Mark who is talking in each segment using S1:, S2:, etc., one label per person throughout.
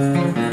S1: Mm-hmm.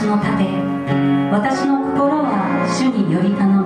S1: 私の盾私の心は主により頼む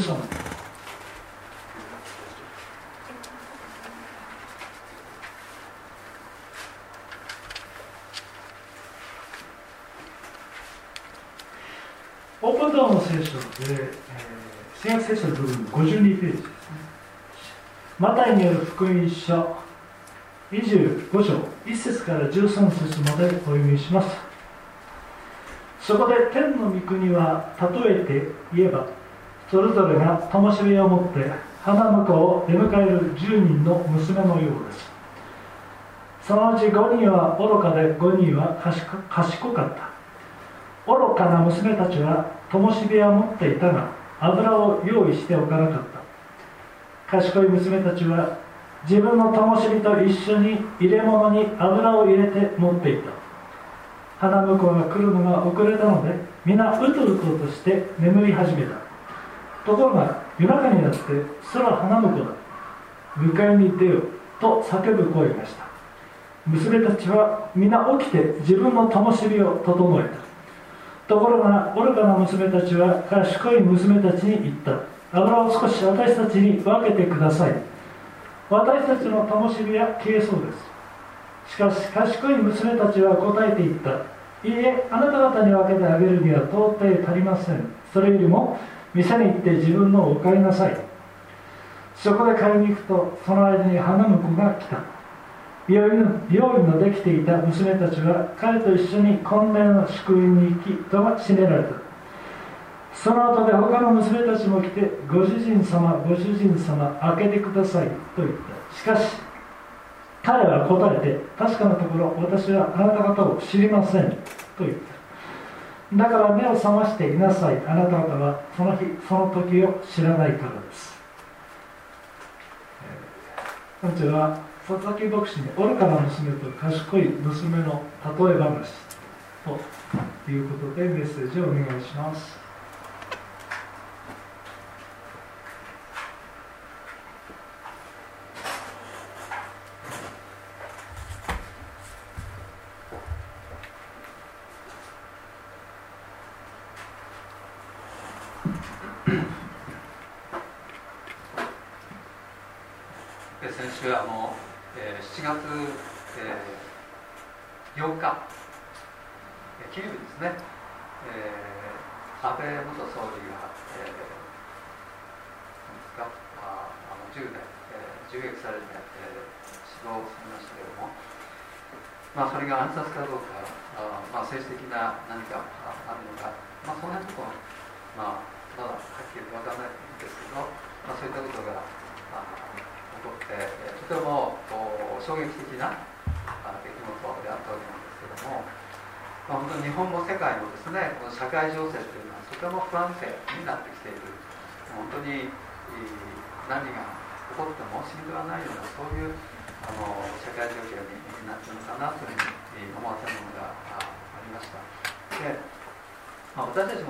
S2: 「マタイによる福音書25章1節から13節までお読みします。そこで天の御国は例えて言えばそれぞれが灯火を持って花婿を出迎える10人の娘のようです。そのうち5人は愚かで5人は賢かった。愚かな娘たちは灯火は持っていたが油を用意しておかなかった。賢い娘たちは自分の灯火と一緒に入れ物に油を入れて持っていた。花婿が来るのが遅れたので皆うとうととして眠り始めた。ところが夜中になって空花婿だ迎えに出よと叫ぶ声がした。娘たちは皆起きて自分の灯火を整えた。ところが愚かな娘たちは賢い娘たちに言った。油を少し私たちに分けてください。私たちの灯火は消えそうです。しかし賢い娘たちは答えていった。いいえあなた方に分けてあげるには到底足りません。それよりも店に行って自分のを買いなさい。そこで買いに行くとその間に花婿が来た。病院の病院のできていた娘たちは彼と一緒に婚礼の祝宴に行き戸が閉められた。その後で他の娘たちも来てご主人様ご主人様開けてくださいと言った。しかし彼は答えて確かなところ私はあなた方を知りませんと言った。だから目を覚ましていなさい。あなた方はその日その時を知らないからです。こちらは佐々木牧師に愚かな娘と賢い娘の例え話ということでメッセージをお願いします。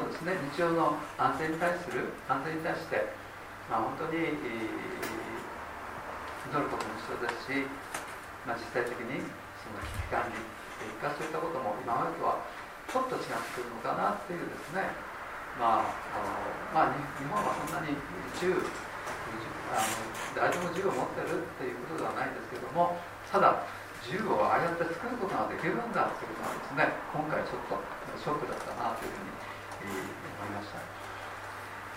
S2: もですね。日常の安全に対する安全に対して、まあ、本当に、祈ることも必要ですし、まあ、実際的にその危機管理というかそういったことも今までとはちょっと違ってくるのかなっていうですね。まああのまあ、日本はそんなに銃あの誰でも銃を持ってるっていうことではないんですけどもただ銃をああやって作ることができるんだということはですね今回ちょっとショックだったなというふうに思いました、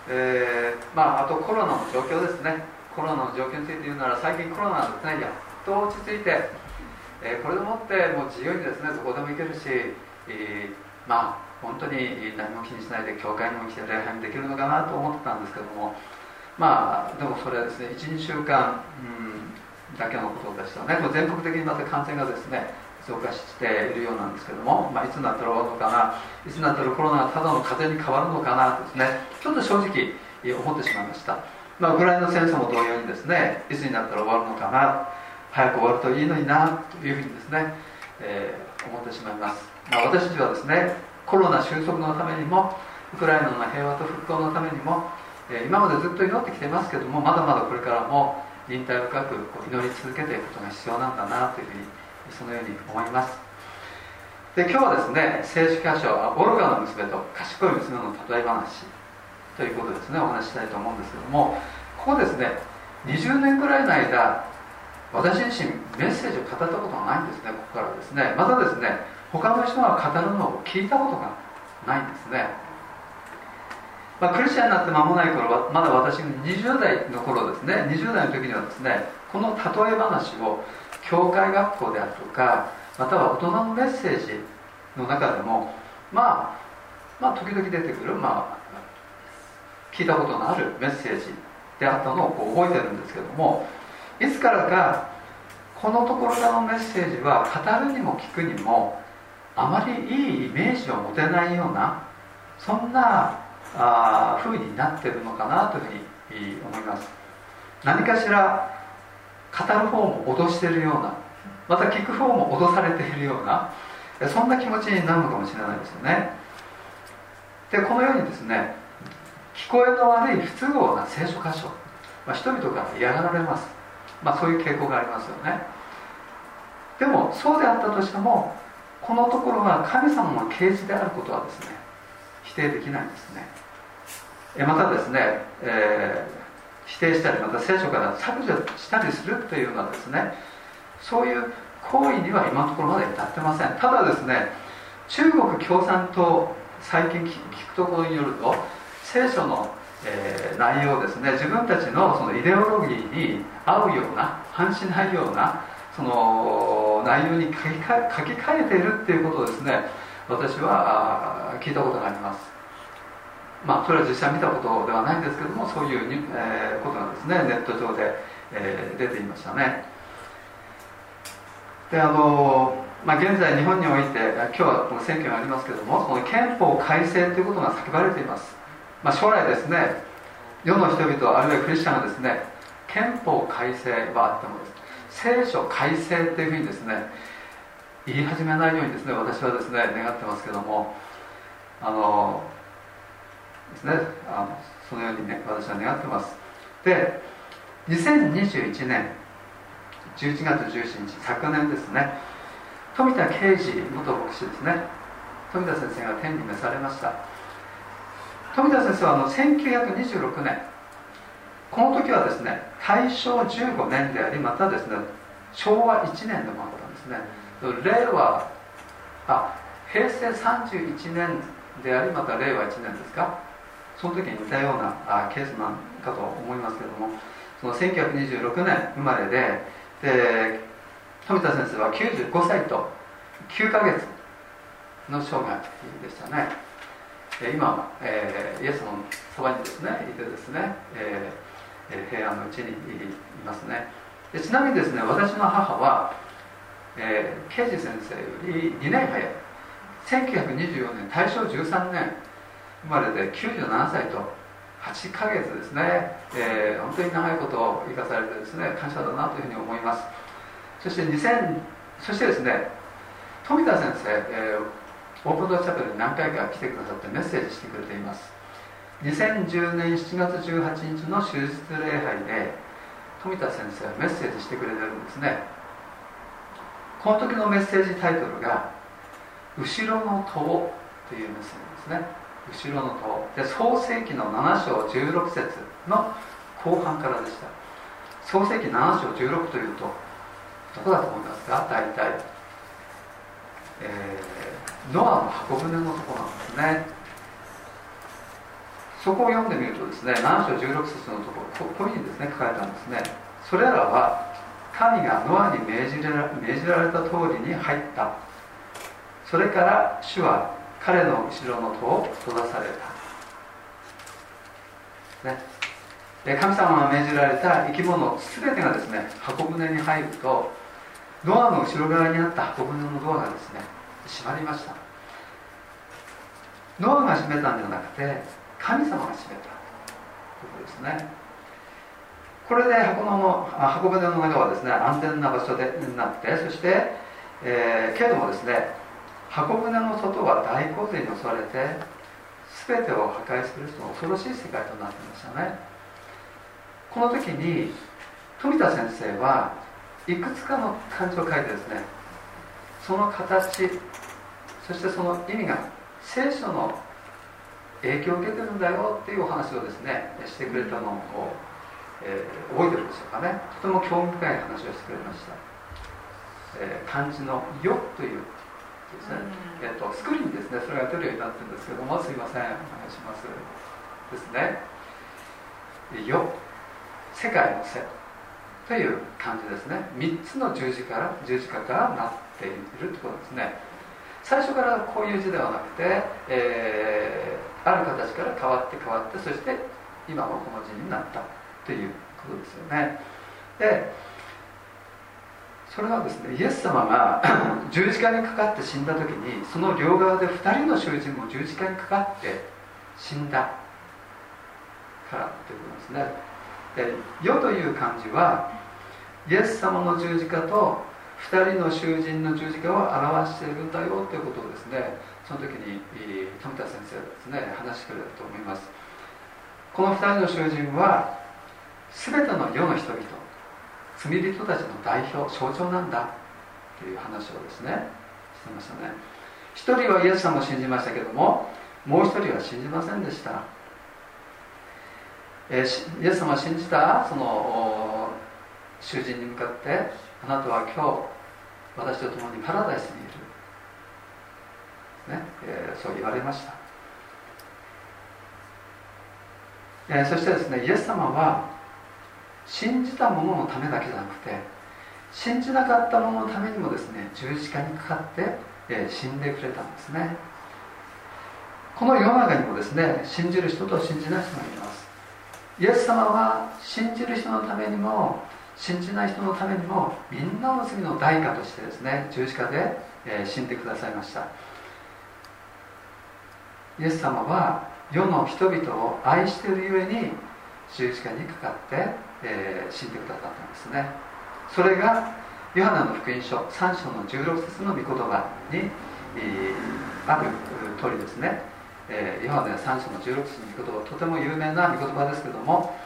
S2: えー、まあ、あとコロナの状況ですね。コロナの状況について言うなら最近コロナはですねやっと落ち着いて、えー、これでもってもう自由にですねどこでも行けるし、えー、まあ
S3: 本当に何も気にしないで教会にも来て礼拝にできるのかなと思ってたんですけどもまあでもそれはですね12週間、うん、だけのことでしたね。全国的にまた感染がですね増加しているようなんですけども、まあ、いつになったら終わるのかないつになったらコロナがただの風に変わるのかなですねちょっと正直思ってしまいました、まあ、ウクライナ戦争も同様にですねいつになったら終わるのかな早く終わるといいのになというふうにですね、えー、思ってしまいます、まあ、私たちはですねコロナ収束のためにもウクライナの平和と復興のためにも、えー、今までずっと祈ってきてますけどもまだまだこれからも忍耐深く祈り続けていくことが必要なんだなというふうにそのように思います。で今日はですね聖書箇所は愚かな娘と賢い娘の例え話ということですねお話ししたいと思うんですけどもここですね20年ぐらいの間私自身メッセージを語ったことがないんですねここからですね。またですね他の人が語るのを聞いたことがないんですね、まあ、クリスチャンになって間もない頃はまだ私が20代の頃ですね20代の時にはですねこの例え話を教会学校であるとかまたは大人のメッセージの中でもまあまあ時々出てくる、まあ、聞いたことのあるメッセージであったのをこう覚えてるんですけどもいつからかこのところのメッセージは語るにも聞くにもあまりいいイメージを持てないようなそんなあ風になってるのかなというふうに思います。何かしら語る方も脅しているようなまた聞く方も脅されているようなそんな気持ちになるのかもしれないですよね。でこのようにですね聞こえの悪い不都合な聖書箇所、まあ、人々から嫌がられます、まあ、そういう傾向がありますよね。でもそうであったとしてもこのところが神様の啓示であることはですね否定できないんですね。またですね、えー否定したりまた聖書から削除したりするというのはですねそういう行為には今のところまだ至ってません。ただですね中国共産党最近聞くところによると聖書の、えー、内容ですね自分たちのそのイデオロギーに合うような反しないようなその内容に書き書き換えているっていうことをですね私は聞いたことがあります。まあ、それは実際見たことではないんですけどもそういうに、えー、ことがですね。ネット上で、えー、出ていましたね。であの、まあ、現在日本において今日はこの選挙がありますけどもその憲法改正ということが叫ばれています、まあ、将来ですね世の人々あるいはクリスチャンがですね憲法改正はあってもです聖書改正っていうふうにですね言い始めないようにですね私はですね願ってますけどもあのですね。あのそのようにね私は願ってます。で2021年11月17日昨年ですね。富田啓治元牧師ですね。富田先生が天に召されました。富田先生はあの1926年この時はですね大正15年でありまたですね昭和1年でもあったんですね。令和あ平成31年でありまた令和1年ですか。その時に似たようなあケースなんかと思いますけどもその1926年生まれでで富田先生は95歳と9ヶ月の生涯でしたね。今、えー、イエスのそばにですねいてですね、えー、平安のうちにいますね。でちなみにですね私の母は、えー、刑事先生より2年早い。1924年大正13年生まれて97歳と8ヶ月ですね、えー、本当に長いことを生かされてですね感謝だなというふうに思います。そして2000そしてですね富田先生、えー、オープンドアチャペルに何回か来てくださってメッセージしてくれています。2010年7月18日の手術礼拝で富田先生はメッセージしてくれてるんですね。この時のメッセージタイトルが「後ろの塔」というメッセージですね。後ろの塔。で創世紀の7章16節の後半からでした。創世紀7章16というとどこだと思いますか？大体、えー、ノアの箱舟のとこなんですね。そこを読んでみるとですね7章16節のところこういうふうにですね書かれたんですね。それらは神がノアに命じら命じられた通りに入った。それから主は彼の後ろの戸を閉ざされた、ね、神様が命じられた生き物全てがですね箱舟に入るとドアの後ろ側にあった箱舟のドアがですね閉まりました。ノアが閉めたんじゃなくて神様が閉めた。ということですね。これで箱の箱舟の中はですね安全な場所でなってそして、えー、けどもですね箱舟の外は大洪水に襲われて全てを破壊するその恐ろしい世界となっていましたね。この時に富田先生はいくつかの漢字を書いてですねその形そしてその意味が聖書の影響を受けてるんだよっていうお話をですねしてくれたのを、えー、覚えてるんでしょうかね。とても興味深い話をしてくれました、えー、漢字の「よ」というですね、えーと、スクリーンですね。それが出るようになってるんですけどもすいません。お願いします。ですね「よ」世界の「せ」という漢字ですね。3つの十字から十字架からなっているということですね。最初からこういう字ではなくて、えー、ある形から変わって変わってそして今のこの字になったということですよね。でそれはですねイエス様が 十字架にかかって死んだ時にその両側で2人の囚人も十字架にかかって死んだからということですね。で「世」という漢字はイエス様の十字架と2人の囚人の十字架を表しているんだよということをですねその時に富田先生がですね話してくれたと思います。この2人の囚人は全ての世の人々罪人たちの代表象徴なんだという話をですねしてましたね。一人はイエス様を信じましたけどももう一人は信じませんでした。えー、イエス様を信じたその囚人に向かってあなたは今日私と共にパラダイスにいる、ねえー、そう言われました、えー、そしてですねイエス様は信じた者のためだけじゃなくて信じなかった者のためにもですね十字架にかかって、えー、死んでくれたんですね。この世の中にもですね信じる人と信じない人がいます。イエス様は信じる人のためにも信じない人のためにもみんなの罪の代価としてですね十字架で、えー、死んでくださいました。イエス様は世の人々を愛しているゆえに十字架にかかって、えー、死んでくださったんですね。それがヨハネの福音書3章の16節の御言葉に、えー、ある通りですね。えー、ヨハネ3章の16節の御言葉とても有名な御言葉ですけども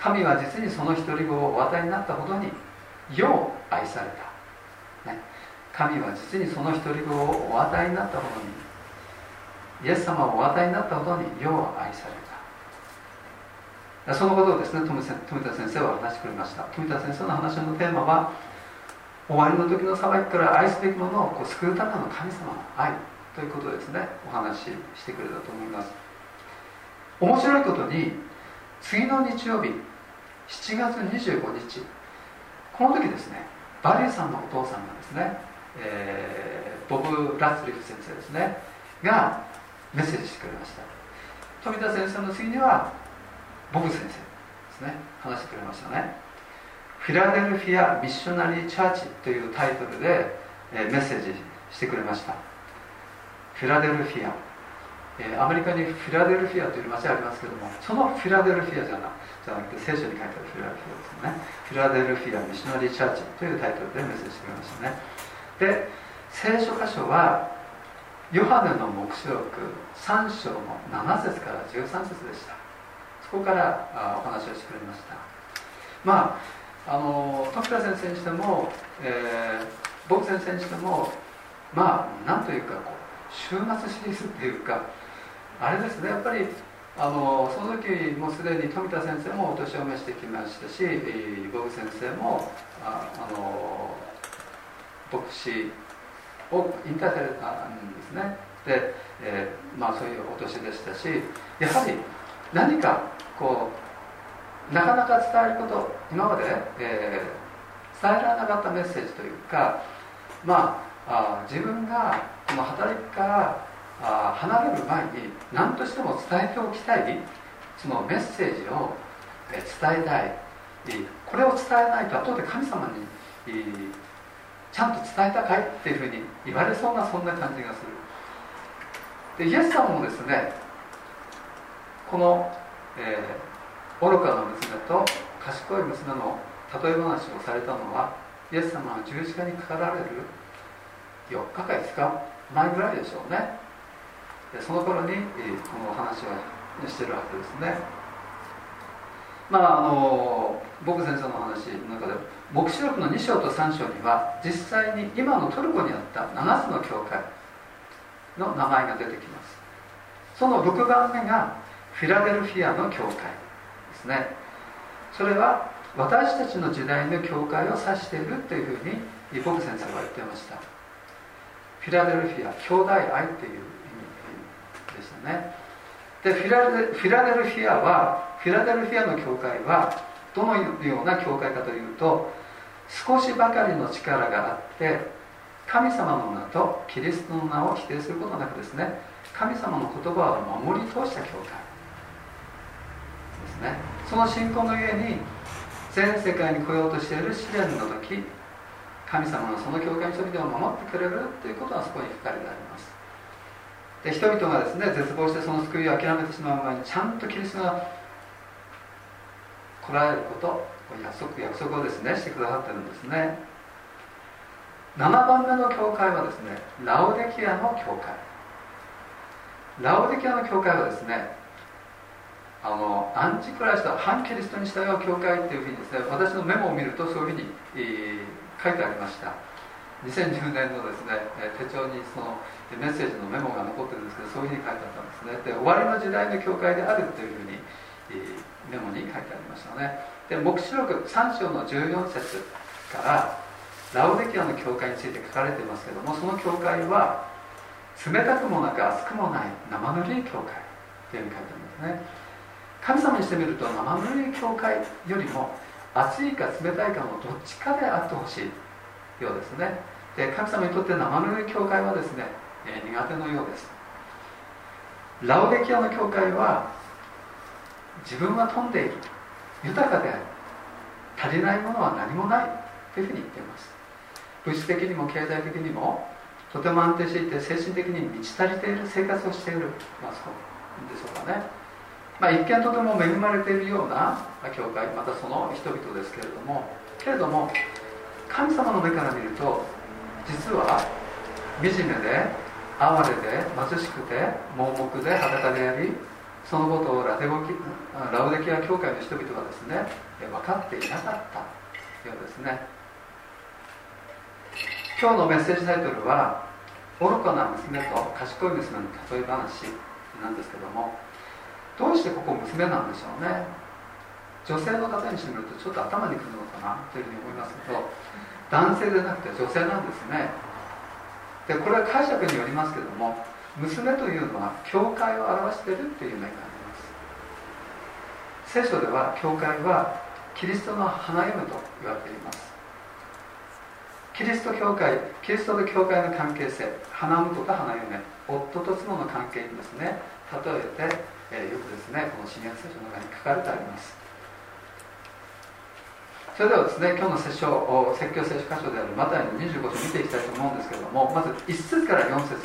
S3: 神は実にその一人子をお与えになったほどに世を愛された、ね、神は実にその一人子をお与えになったほどにイエス様をお与えになったほどに世を愛された。そのことをですね富田先生は話してくれました。富田先生の話のテーマは終わりの時の裁きから愛すべきものをこう救うための神様の愛ということですねお話ししてくれたと思います。面白いことに次の日曜日7月25日この時ですねバリーさんのお父さんがですね、えー、ボブ・ラッツリフ先生ですねがメッセージしてくれました。富田先生の次にはボブ先生ですね。話してくれましたね。 Philadelphia Missionary Church というタイトルで、え、メッセージしてくれました。フィラデルフィア、え、アメリカにフィラデルフィアという街ありますけどもそのフィラデルフィアじゃなじゃなくて聖書に書いてあるフィラデルフィアですね。フィラデルフィア・ミッショナリー・チャーチというタイトルでメッセージしてくれましたね。で聖書箇所はヨハネの黙示録3章の7節から13節でした。そこからあお話をしてくれました。まああの徳田先生にしても、えー、僕先生にしてもまあなんというかこう週末シリーズっていうかあれですね。やっぱりあのその時もうすでに富田先生もお年を召してきましたしボブ先生もああの牧師を引退されたんですね。で、えー、まあそういうお年でしたしやはり何かこうなかなか伝えること今まで、えー、伝えられなかったメッセージというかまあ自分がこの働きからあ離れる前に何としても伝えておきたいそのメッセージをえ伝えたい。これを伝えないと後で神様にちゃんと伝えたかいっていうふうに言われそうなそんな感じがする。でイエス様もですねこの、えー、愚かな娘と賢い娘の例え話をされたのはイエス様が十字架にかかられる4日か5日前ぐらいでしょうね。その頃に、えこの話をしてるわけですね。まああの僕先生の話の中で黙示録の2章と3章には実際に今のトルコにあった7つの教会の名前が出てきます。その6番目がフィラデルフィアの教会ですね。それは私たちの時代の教会を指しているというふうに牧師先生は言ってました。フィラデルフィア兄弟愛という意味でしたね。でフィラデフィラデルフィアはフィラデルフィアの教会はどのような教会かというと少しばかりの力があって神様の名とキリストの名を否定することなくですね神様の言葉を守り通した教会。ですね。その信仰のゆえに全世界に来ようとしている試練の時神様のその教会の人々を守ってくれるということはそこに書かれてあります。で人々がですね絶望してその救いを諦めてしまう前にちゃんとキリストが来られること約束約束をですねしてくださってるんですね。7番目の教会はですねラオデキアの教会ラオデキアの教会はですねあのアンチクライスト反キリストに従う教会っていうふうにですね私のメモを見るとそういうふうに、えー、書いてありました。2010年のですね手帳にそのメッセージのメモが残ってるんですけどそういうふうに書いてあったんですね。で終わりの時代の教会であるというふうに、えー、メモに書いてありましたね。で黙示録3章の14節からラオデキアの教会について書かれていますけどもその教会は冷たくもなく熱くもない生ぬるい教会というふうに書いてありますね。神様にしてみると生ぬるい教会よりも熱いか冷たいかのどっちかであってほしいようですね。で神様にとって生ぬるい教会はですね、え、苦手のようです。ラオデキアの教会は自分は富んでいる。豊かである。足りないものは何もないというふうに言っています。物質的にも経済的にもとても安定していて精神的に満ち足りている生活をしている。まあそうでしょうかね。まあ、一見とても恵まれているような教会またその人々ですけれどもけれども神様の目から見ると実は惨めで哀れで貧しくて盲目で裸でありそのことをラテゴキラオデキア教会の人々はですね分かっていなかったようですね。今日のメッセージタイトルは「愚かな娘と賢い娘の例え話」なんですけどもどうしてここ娘なんでしょうね。女性の方にしてみるとちょっと頭にくるのかなというふうに思いますけど男性でなくて女性なんですね。でこれは解釈によりますけども娘というのは教会を表しているという面があります。聖書では教会はキリストの花嫁と言われています。キリスト教会キリストと教会の関係性花婿と花嫁夫と妻の関係にですね例えてえー、よくですねこの新約聖書の中に書かれてあります。それではですね今日の説教説教聖書箇所であるマタイの25章を見ていきたいと思うんですけれどもまず1節から4節。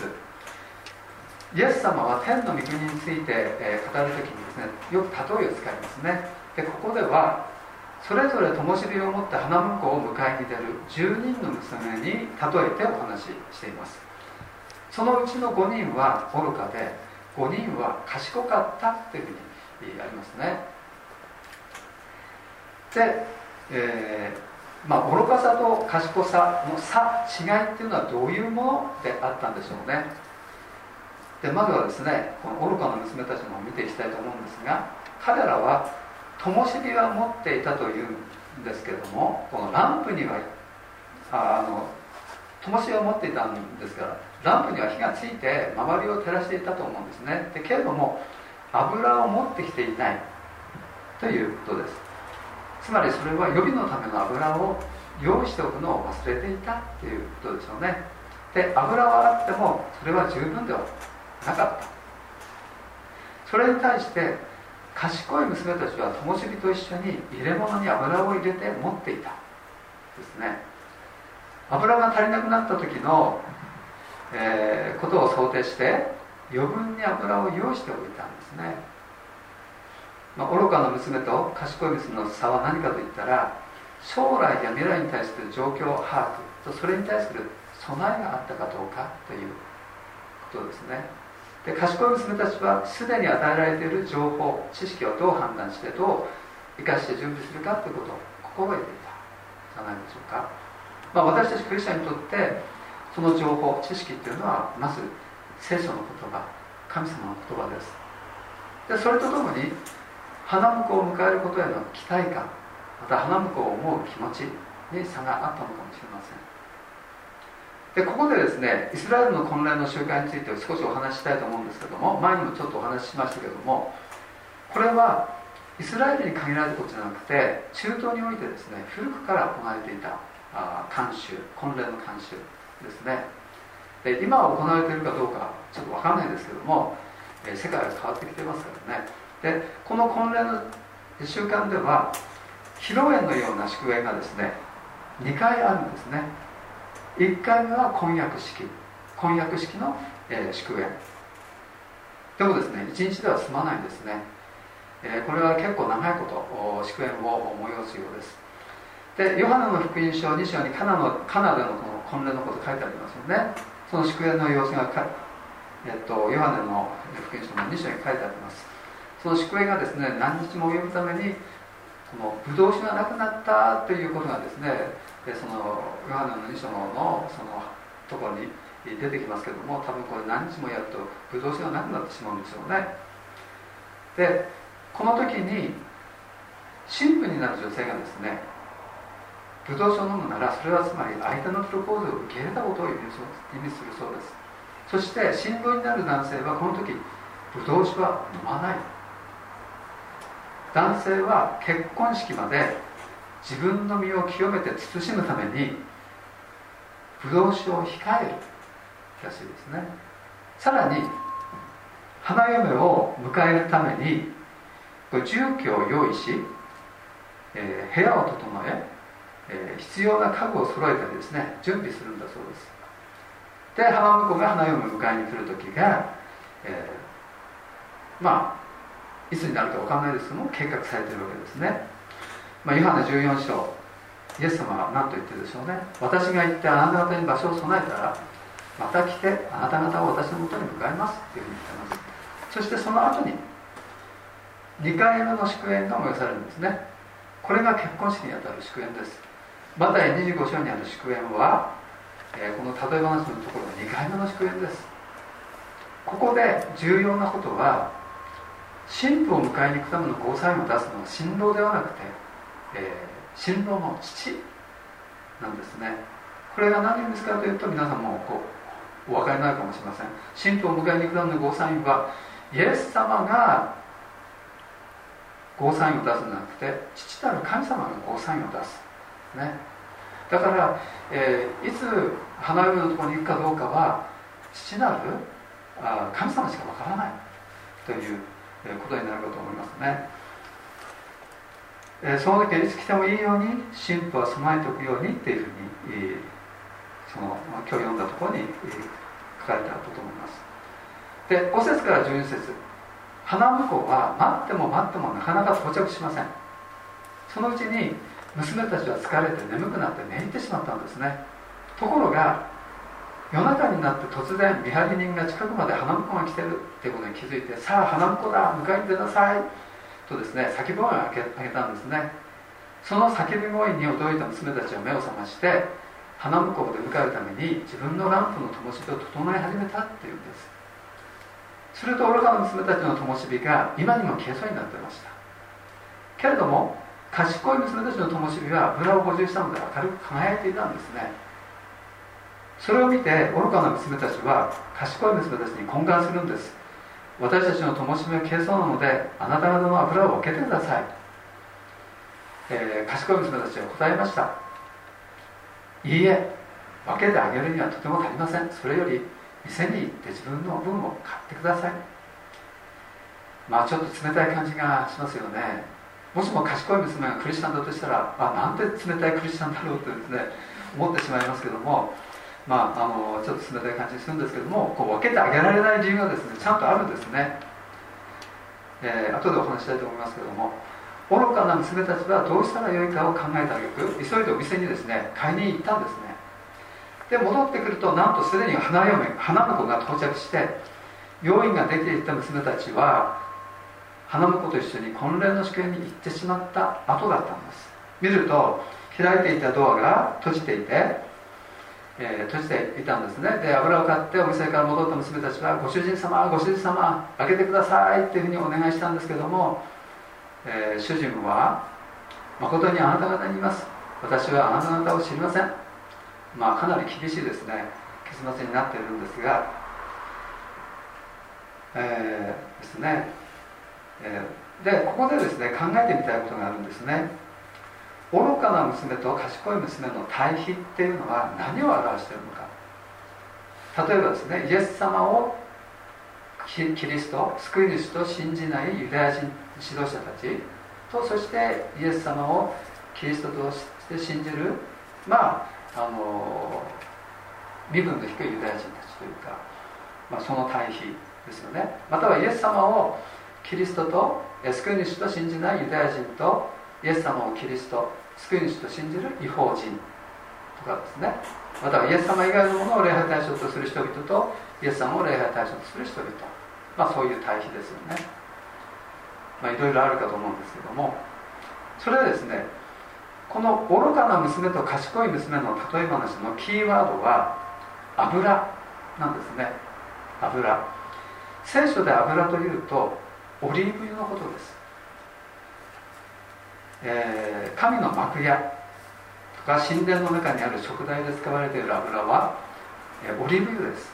S3: イエス様は天の御国について、えー、語るときにですねよく例えを使いますね。でここではそれぞれ灯火を持って花婿を迎えに出る10人の娘に例えてお話ししています。そのうちの5人は愚かで5人は賢かったというふうにありますね。で、えー、まあ、愚かさと賢さの差違いっていうのはどういうものであったんでしょうね。でまずはですねこの愚かな娘たちのを見ていきたいと思うんですが彼らは灯火は持っていたというんですけれどもこのランプにはあの灯火を持っていたんですからランプには火がついて周りを照らしていたと思うんですね。でけれども油を持ってきていない。ということです。つまりそれは予備のための油を用意しておくのを忘れていたということでしょうね。で油はあってもそれは十分ではなかった。それに対して賢い娘たちは灯火と一緒に入れ物に油を入れて持っていたですね。油が足りなくなった時の、えー、ことを想定して余分に油を用意しておいたんですね、まあ、愚かな娘と賢い娘の差は何かといったら将来や未来に対する状況把握とそれに対する備えがあったかどうかということですね。で賢い娘たちはすでに与えられている情報知識をどう判断してどう生かして準備するかということを心得ていたじゃないでしょうか、まあ、私たちクリスチャンにとってその情報知識っていうのはまず聖書の言葉神様の言葉です。でそれとともに花婿を迎えることへの期待感また花婿を思う気持ちに差があったのかもしれません。でここでですねイスラエルの混乱の習慣について少しお話ししたいと思うんですけども前にもちょっとお話ししましたけどもこれはイスラエルに限られたことじゃなくて中東においてですね古くから行われていたあ慣習婚礼の慣習。ですね。で今行われているかどうかちょっと分かんないですけども、え世界は変わってきてますからね。でこの婚礼の習慣では披露宴のような祝宴がですね2回あるんですね。1回目は婚約式婚約式の、えー、祝宴。でもですね1日では済まないんですね、えー、これは結構長いこと祝宴を催すようです。でヨハネの福音書2章にカナのカナでのこの婚礼のこと書いてありますよね。その祝宴の様子が、えっと、ヨハネの福音書の2章に書いてあります。その祝宴がですね何日も及ぶためにこのブドウ酒がなくなったということがですねでそのヨハネの2章のそのところに出てきますけども多分これ何日もやるとブドウ酒がなくなってしまうんでしょうね。でこの時に神父になる女性がですねブドウ酒を飲むならそれはつまり相手のプロポーズを受け入れたことを意味するそうです。そして新郎になる男性はこの時ブドウ酒は飲まない。男性は結婚式まで自分の身を清めて慎むために不動酒を控えるらしいですね。さらに花嫁を迎えるために住居を用意し、えー、部屋を整ええ、必要な家具を揃えたりですね準備するんだそうです。で花婿が花嫁を迎えに来る時が、えー、まあいつになるか分かんないですけども計画されてるわけですね。まあ、ヨハネ14章イエス様は何と言ってるでしょうね。私が行ってあなた方に場所を備えたらまた来てあなた方を私のもとに迎えますっていうふうに言ってます。そしてその後に2回目の祝宴が催されるんですね。これが結婚式にあたる祝宴です。マタイ25章にある祝宴は、えー、この例え話のところの2回目の祝宴です。ここで重要なことは神父を迎えに行くためのゴーサインを出すのは新郎ではなくてえー、新郎の父なんですね。これが何を意味すかというと皆さんもこうお分かりになるかもしれません。神父を迎えに行くためのゴーサインはイエス様がゴーサインを出すんじゃなくて父なる神様がゴーサインを出す、ね、だから、えー、いつ花嫁のところに行くかどうかは父なるあ神様しかわからない。ということになるかと思いますね。えその時はいつ来てもいいように神父は備えておくようにっていうふうにその今日読んだところにえ書かれてあったと思います。で5節から12節。花婿は待っても待ってもなかなか到着しません。そのうちに娘たちは疲れて眠くなって寝入ってしまったんですね。ところが夜中になって突然見張り人が近くまで花婿が来てるってことに気づいてさあ花婿だ迎えに出なさいとですね叫び声を上げたんですね。その叫び声に驚いた娘たちは目を覚まして花婿を出迎えるために自分のランプの灯火を整え始めたっていうんです。すると愚かな娘たちの灯火が今にも消えそうになってました。けれども賢い娘たちの灯火は油を補充したので明るく輝いていたんですね。それを見て愚かな娘たちは賢い娘たちに懇願するんです。私たちの灯火は消えそうなのであなた方の油を分けてください、えー、賢い娘たちは答えました。いいえ分けてあげるにはとても足りません。それより店に行って自分の分を買ってください。まあちょっと冷たい感じがしますよね。もしも賢い娘がクリスチャンだとしたらあなんて冷たいクリスチャンだろうとですね思ってしまいますけどもまあ、あのちょっと冷たい感じするんですけどもこう分けてあげられない理由がですねちゃんとあるんですね、えー、後でお話したいと思いますけども愚かな娘たちはどうしたらよいかを考えた挙句急いでお店にですね買いに行ったんですね。で戻ってくるとなんとすでに花嫁花婿が到着して用意が出ていた娘たちは花婿と一緒に婚礼の祝宴に行ってしまった後だったんです。見ると開いていたドアが閉じていてえー、閉じていたんですね。で油を買ってお店から戻った娘たちはご主人様ご主人様開けてくださいっていうふうにお願いしたんですけども、えー、主人は誠にあなた方にいます。私はあなた方を知りません。まあかなり厳しいですね。結末になっているんですがえー、ですね、え、でここでですね考えてみたいことがあるんですね。愚かな娘と賢い娘の対比っていうのは何を表しているのか。例えばですねイエス様をキリスト救い主と信じないユダヤ人指導者たち。とそしてイエス様をキリストとして信じるまああの身分の低いユダヤ人たちというか、まあ、その対比ですよね。またはイエス様をキリストと救い主と信じないユダヤ人とイエス様をキリスト救い主と信じる違法人とかですね。またはイエス様以外のものを礼拝対象とする人々とイエス様を礼拝対象とする人々。まあそういう対比ですよね。まあいろいろあるかと思うんですけども。それはですねこの愚かな娘と賢い娘の例え話のキーワードは油なんですね。油。聖書で油というとオリーブ油のことです。えー、神の幕屋。とか神殿の中にある食材で使われている油は、えー、オリーブ油です。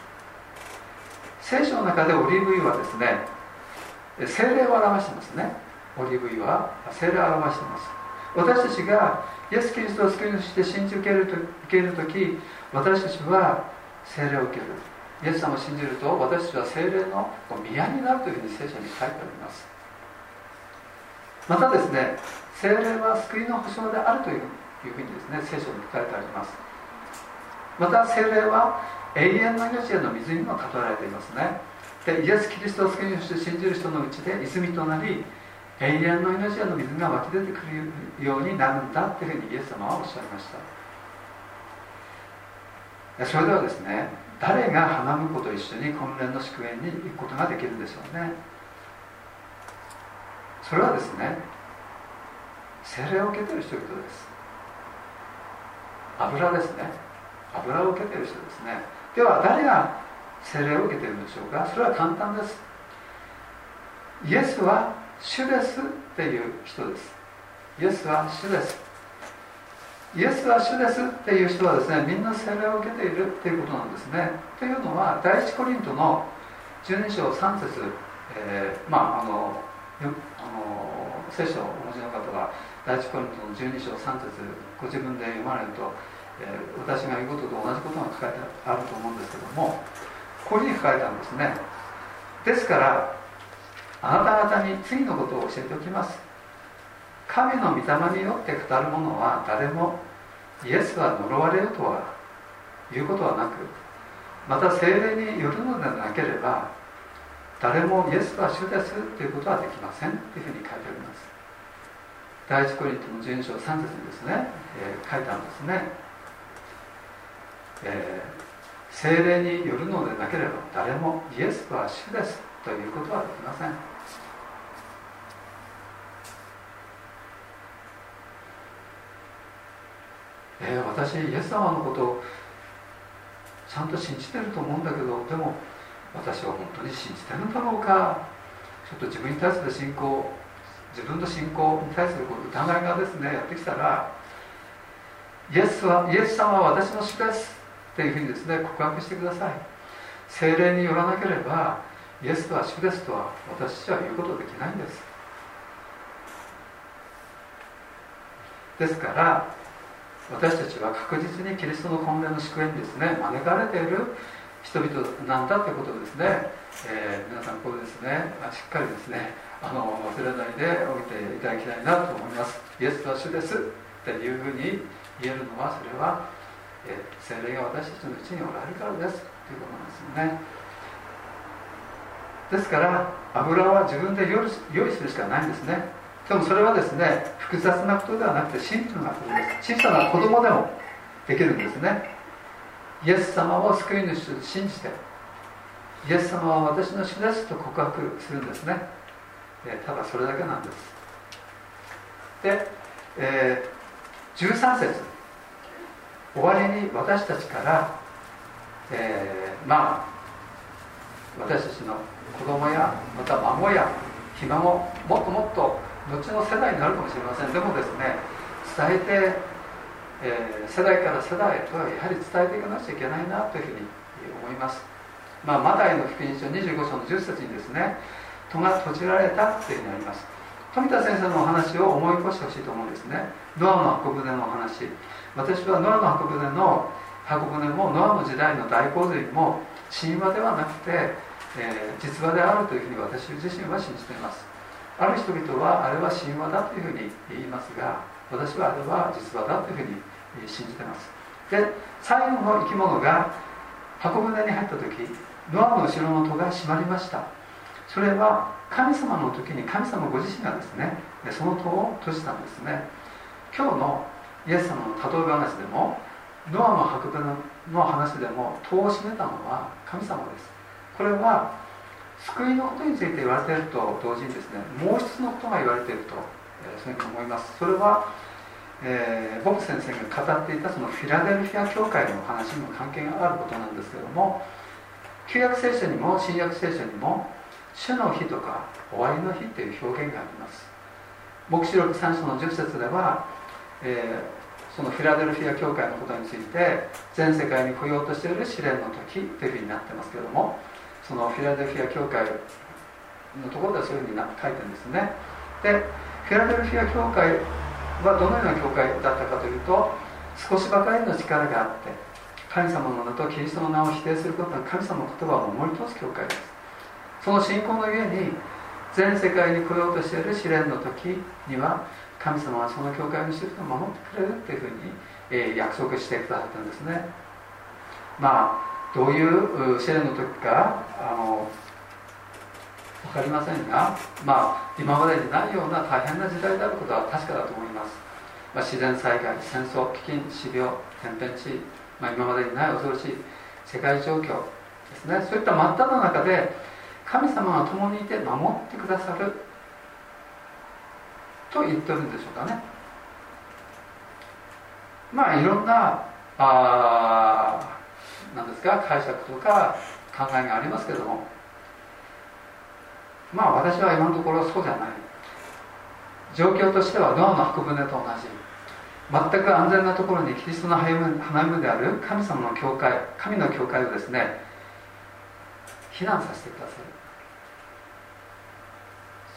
S3: 聖書の中でオリーブ油はですね精霊を表してますね。オリーブ油は精霊を表してます。私たちがイエス・キリストを救い主して信じ受けると受ける時私たちは精霊を受ける。イエス様を信じると私たちは精霊の宮になるというふうに聖書に書いてあります。またですね精霊は救いの保証であるというふうにですね聖書に書かれてあります。また精霊は永遠の命への水にも例えられていますね。でイエス・キリストを救い主として信じる人のうちで泉となり永遠の命への水が湧き出てくるようになるんだというふうにイエス様はおっしゃいました。それではですね誰が花婿と一緒に婚礼の祝宴に行くことができるんでしょうね。それはですね精霊を受けている人々です。油ですね。油を受けている人ですね。では誰が精霊を受けているのでしょうか？それは簡単です。イエスは主ですっていう人です。イエスは主です。イエスは主ですっていう人はですねみんな精霊を受けているっていうことなんですね。というのは第一コリントの12章3節、えー、まああのあの聖書をお持ちの方は第一コリントの12章3節ご自分で読まれると、えー、私が言うことと同じことが書かれてあると思うんですけどもこういうふうに書かれたんですね。ですからあなた方に次のことを教えておきます。神の御霊によって語る者は誰もイエスは呪われるとは言うことはなくまた精霊によるのでなければ誰もイエスは主ですということはできませんというふうに書いてあります。第一コリントの12章3節にですね、えー、書いてあるんですね、えー、精霊によるのでなければ誰もイエスは主ですということはできません。えー、私イエス様のことちゃんと信じてると思うんだけどでも私は本当に信じてるんだろうか。ちょっと自分に対する信仰自分の信仰に対する疑いがですね。やってきたらイエスはイエス様は私の主ですっていうふうにですね告白してください。精霊によらなければイエスは主ですとは私は言うことできないんです。ですから私たちは確実にキリストの婚礼の祝宴にですね招かれている人々なんだということですね、えー、皆さんここですね、しっかりですねあの忘れないでおいていただきたいなと思います。イエスは主です。っていうふうに言えるのはそれは、えー、精霊が私たちのうちにおられるからです。ということなんですよね。ですから油は自分で用意するしかないんですね。でもそれはですね複雑なことではなくてシンプルなことです。小さな子供でもできるんですね。イエス様を救い主と信じてイエス様は私の主ですと告白するんですね。えただそれだけなんです。で、えー、13節。終わりに私たちから、えー、まあ私たちの子供やまた孫やひ孫もっともっと後の世代になるかもしれません。でもですね伝えて、えー、世代から世代へとはやはり伝えていかなくちゃいけないなというふうに思います。まあ、マタイの福音書25章の10節にですね戸が閉じられたというふうにあります。富田先生のお話を思い起こしてほしいと思うんですね。ノアの箱舟のお話。私はノアの箱舟の箱舟もノアの時代の大洪水も神話ではなくて、えー、実話であるというふうに私自身は信じています。ある人々はあれは神話だというふうに言いますが私はあれは実話だというふうに信じてます。で最後の生き物が箱舟に入った時ノアの後ろの戸が閉まりました。それは神様の時に神様ご自身がですねその戸を閉じたんですね。今日のイエス様の例え話でもノアの箱舟の話でも戸を閉めたのは神様です。これは救いのことについて言われていると同時にですねもう一つのことが言われていると、えそういうふうに思います。それは、えー、ボブ先生が語っていたそのフィラデルフィア教会の話にも関係があることなんですけども旧約聖書にも新約聖書にも主の日とか終わりの日という表現があります。黙示録3章の10節では、えー、そのフィラデルフィア教会のことについて全世界に来ようとしている試練の時というふうになってますけどもそのフィラデルフィア教会のところではそういうふうに書いてるんですね。でフィラデルフィア教会はどのような教会だったかというと少しばかりの力があって神様の名とキリストの名を否定することは神様の言葉を守り通す教会です。その信仰のゆえに全世界に来ようとしている試練の時には神様はその教会の人々を守ってくれるっていうふうに、えー、約束してくださったんですね。まあどういう試練の時かあの分かりませんが、まあ、今までにないような大変な時代であることは確かだと思います、まあ、自然災害戦争飢饉死病天変地異まあ、今までにない恐ろしい世界状況ですね。そういった真っ只中で神様が共にいて守ってくださると言ってるんでしょうかね。まあいろんなああなんですか？解釈とか考えがありますけども。まあ私は今のところそうじゃない。状況としてはノアの箱舟と同じ。全く安全なところにキリストの花嫁である神様の教会神の教会をですね避難させてくださる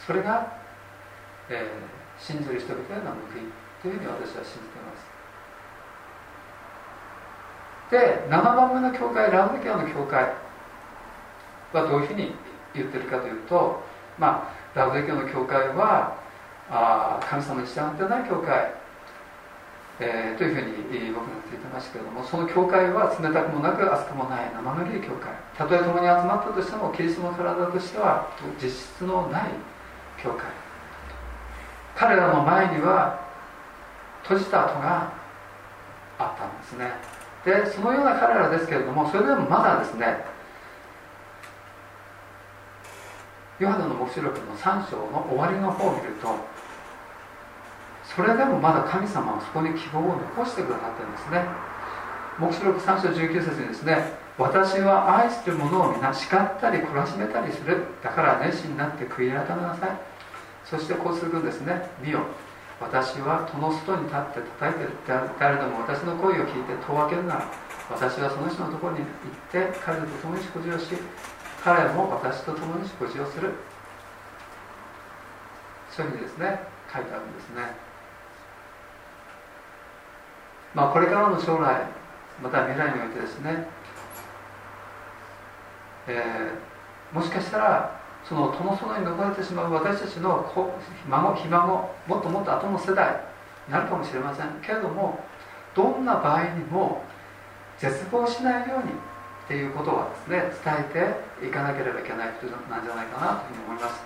S3: それが、えー、信じる人々への報いというふうに私は信じています。で7番目の教会ラウディケアの教会はどういうふうに言ってるかというとまあラウディケアの教会はあ神様に従ってない教会えー、というふうに僕が言ってましたけれどもその教会は冷たくもなく熱くもない生ぬるい教会。たとえ共に集まったとしてもキリストの体としては実質のない教会。彼らの前には閉じた跡があったんですね。でそのような彼らですけれどもそれでもまだですねヨハネの黙示録の3章の終わりの方を見るとそれでもまだ神様はそこに希望を残してくださってるんですね。黙示録3章19節にですね私は愛してるものを皆叱ったり懲らしめたりする。だから熱心になって悔い改めなさい。そしてこうするんですね。見よ。私は戸の外に立って叩いてる誰でも私の声を聞いて戸を開けるなら私はその人のところに行って彼と共に食事をし彼も私と共に食事をする。そういうふうにですね書いてあるんですね。まあ、これからの将来また未来においてですねえー、もしかしたらその殿園に残れてしまう私たちの孫ひ孫もっともっと後の世代になるかもしれません。けれどもどんな場合にも絶望しないようにっていうことはですね伝えていかなければいけないことなんじゃないかなというふうに思います。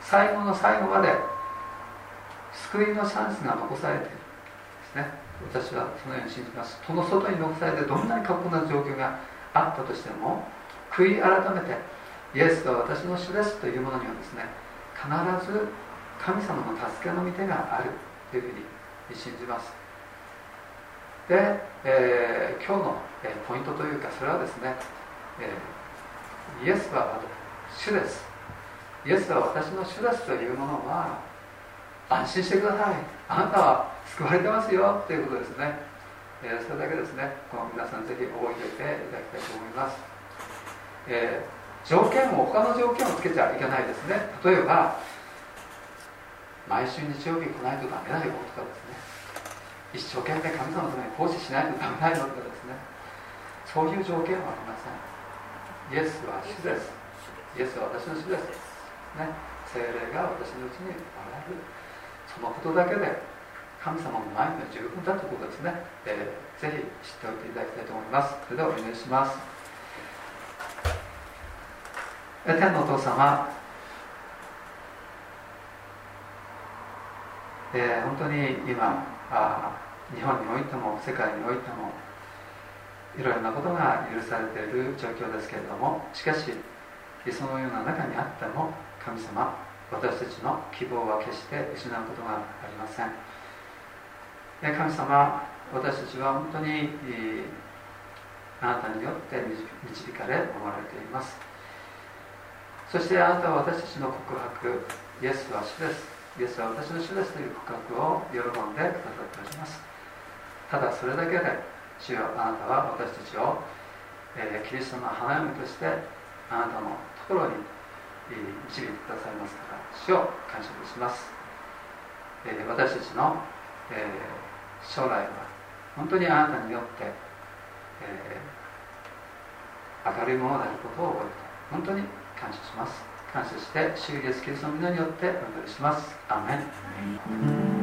S3: 最後の最後まで救いのチャンスが残されているですね。私はそのように信じます。その外に残されてどんなに過酷な状況があったとしても悔い改めてイエスが私の主ですというものにはですね必ず神様の助けの御手があるというふうに信じます。で、えー、今日の、え、ポイントというかそれはですね、えー、イエスは主です。イエスは私の主ですというものは安心してください。あなたは救われてますよということですね、え、それだけですねこの皆さんぜひ覚えておいていただきたいと思います、えー、条件を他の条件をつけちゃいけないですね。例えば毎週日曜日来ないとダメだよとかですね。一生懸命神様のために奉仕しないとダメだよとかですね。そういう条件はありません。イエスは主です。イエスは私の主です、ね、精霊が私のうちにおられる。そのことだけで神様の前には十分だということですね、えー、ぜひ知っておいていただきたいと思います。それではお願いします。天のお父様、えー、本当に今あ日本においても世界においてもいろいろなことが許されている状況ですけれどもしかしそのような中にあっても神様私たちの希望は決して失うことがありません。神様私たちは本当にあなたによって導かれ思われています。そしてあなたは私たちの告白イエスは主です。イエスは私の主ですという告白を喜んでくださっております。ただそれだけで主よあなたは私たちを、えー、キリストの花嫁としてあなたのところに導いてくださいますから主を感謝します、えー、私たちの、え、将来は本当にあなたによって、え、明るいものであることを覚えて本当に感謝します。感謝して主イエスキリストの皆によってお祈りします。アメン。